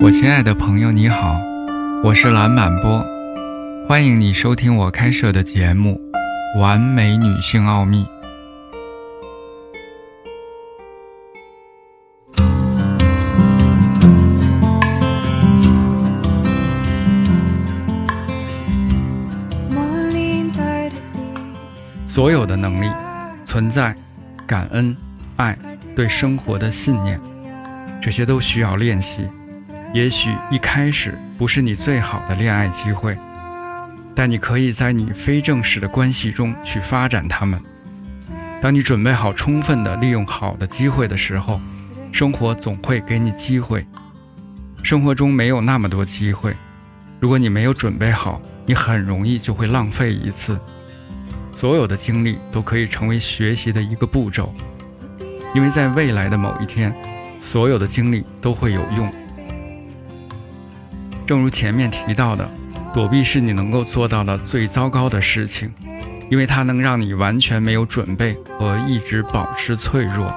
我亲爱的朋友，你好，我是蓝满波，欢迎你收听我开设的节目《完美女性奥秘》。所有的能力、存在、感恩、爱、对生活的信念，这些都需要练习。也许一开始不是你最好的恋爱机会，但你可以在你非正式的关系中去发展它们。当你准备好充分的利用好的机会的时候，生活总会给你机会。生活中没有那么多机会，如果你没有准备好，你很容易就会浪费一次。所有的经历都可以成为学习的一个步骤，因为在未来的某一天，所有的经历都会有用。正如前面提到的，躲避是你能够做到的最糟糕的事情，因为它能让你完全没有准备和一直保持脆弱。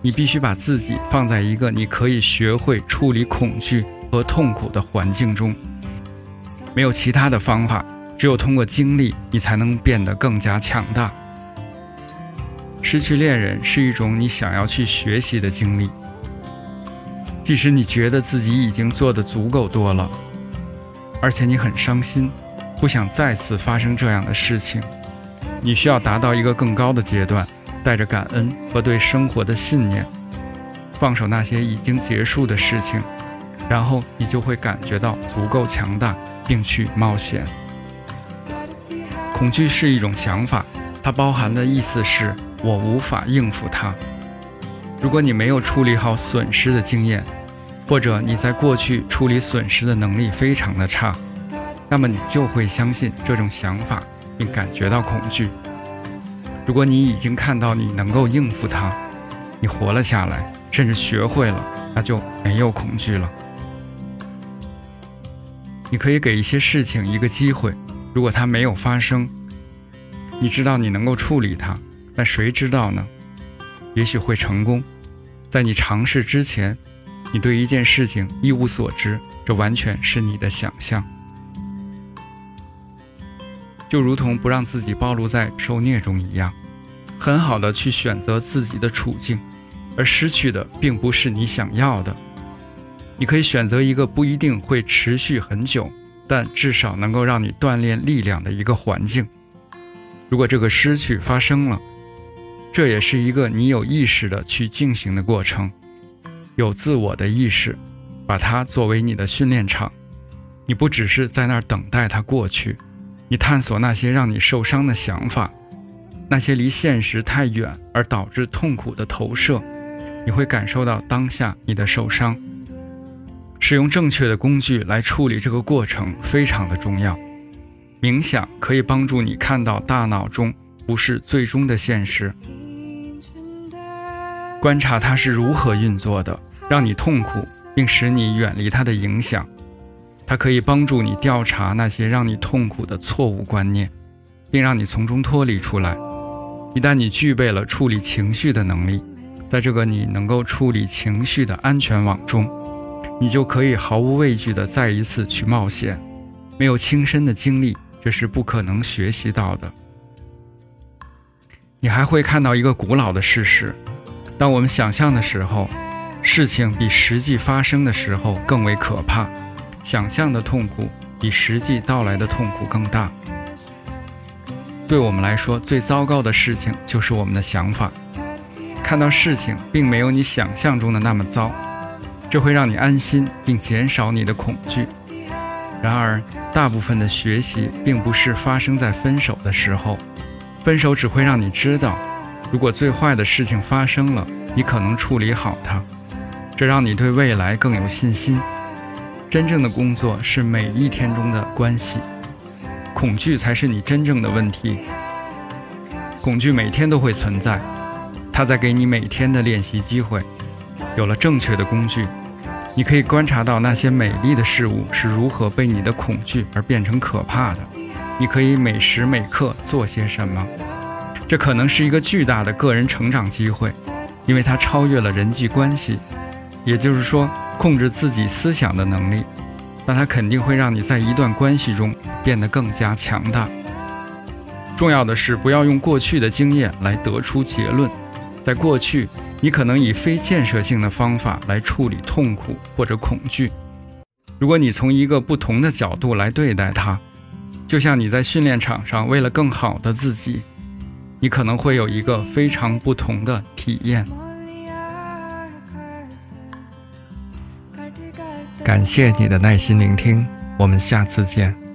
你必须把自己放在一个你可以学会处理恐惧和痛苦的环境中，没有其他的方法。只有通过经历，你才能变得更加强大。失去恋人是一种你想要去学习的经历，即使你觉得自己已经做得足够多了，而且你很伤心，不想再次发生这样的事情，你需要达到一个更高的阶段，带着感恩和对生活的信念，放手那些已经结束的事情，然后你就会感觉到足够强大，并去冒险。恐惧是一种想法，它包含的意思是我无法应付它。如果你没有处理好损失的经验，或者你在过去处理损失的能力非常的差，那么你就会相信这种想法，并感觉到恐惧。如果你已经看到你能够应付它，你活了下来，甚至学会了，那就没有恐惧了。你可以给一些事情一个机会。如果它没有发生，你知道你能够处理它，但谁知道呢？也许会成功。在你尝试之前，你对一件事情一无所知，这完全是你的想象。就如同不让自己暴露在受虐中一样，很好的去选择自己的处境，而失去的并不是你想要的。你可以选择一个不一定会持续很久。但至少能够让你锻炼力量的一个环境。如果这个失去发生了，这也是一个你有意识的去进行的过程，有自我的意识，把它作为你的训练场。你不只是在那儿等待它过去，你探索那些让你受伤的想法，那些离现实太远而导致痛苦的投射，你会感受到当下你的受伤。使用正确的工具来处理这个过程非常的重要。冥想可以帮助你看到大脑中不是最终的现实，观察它是如何运作的，让你痛苦，并使你远离它的影响。它可以帮助你调查那些让你痛苦的错误观念，并让你从中脱离出来。一旦你具备了处理情绪的能力，在这个你能够处理情绪的安全网中。你就可以毫无畏惧地再一次去冒险。没有亲身的经历，这是不可能学习到的。你还会看到一个古老的事实：当我们想象的时候，事情比实际发生的时候更为可怕。想象的痛苦比实际到来的痛苦更大。对我们来说，最糟糕的事情就是我们的想法。看到事情并没有你想象中的那么糟。这会让你安心，并减少你的恐惧。然而，大部分的学习并不是发生在分手的时候。分手只会让你知道，如果最坏的事情发生了，你可能处理好它。这让你对未来更有信心。真正的工作是每一天中的关系，恐惧才是你真正的问题。恐惧每天都会存在，它在给你每天的练习机会。有了正确的工具，你可以观察到那些美丽的事物是如何被你的恐惧而变成可怕的。你可以每时每刻做些什么？这可能是一个巨大的个人成长机会，因为它超越了人际关系。也就是说，控制自己思想的能力，那它肯定会让你在一段关系中变得更加强大。重要的是，不要用过去的经验来得出结论。在过去，你可能以非建设性的方法来处理痛苦或者恐惧。如果你从一个不同的角度来对待它，就像你在训练场上为了更好的自己，你可能会有一个非常不同的体验。感谢你的耐心聆听，我们下次见。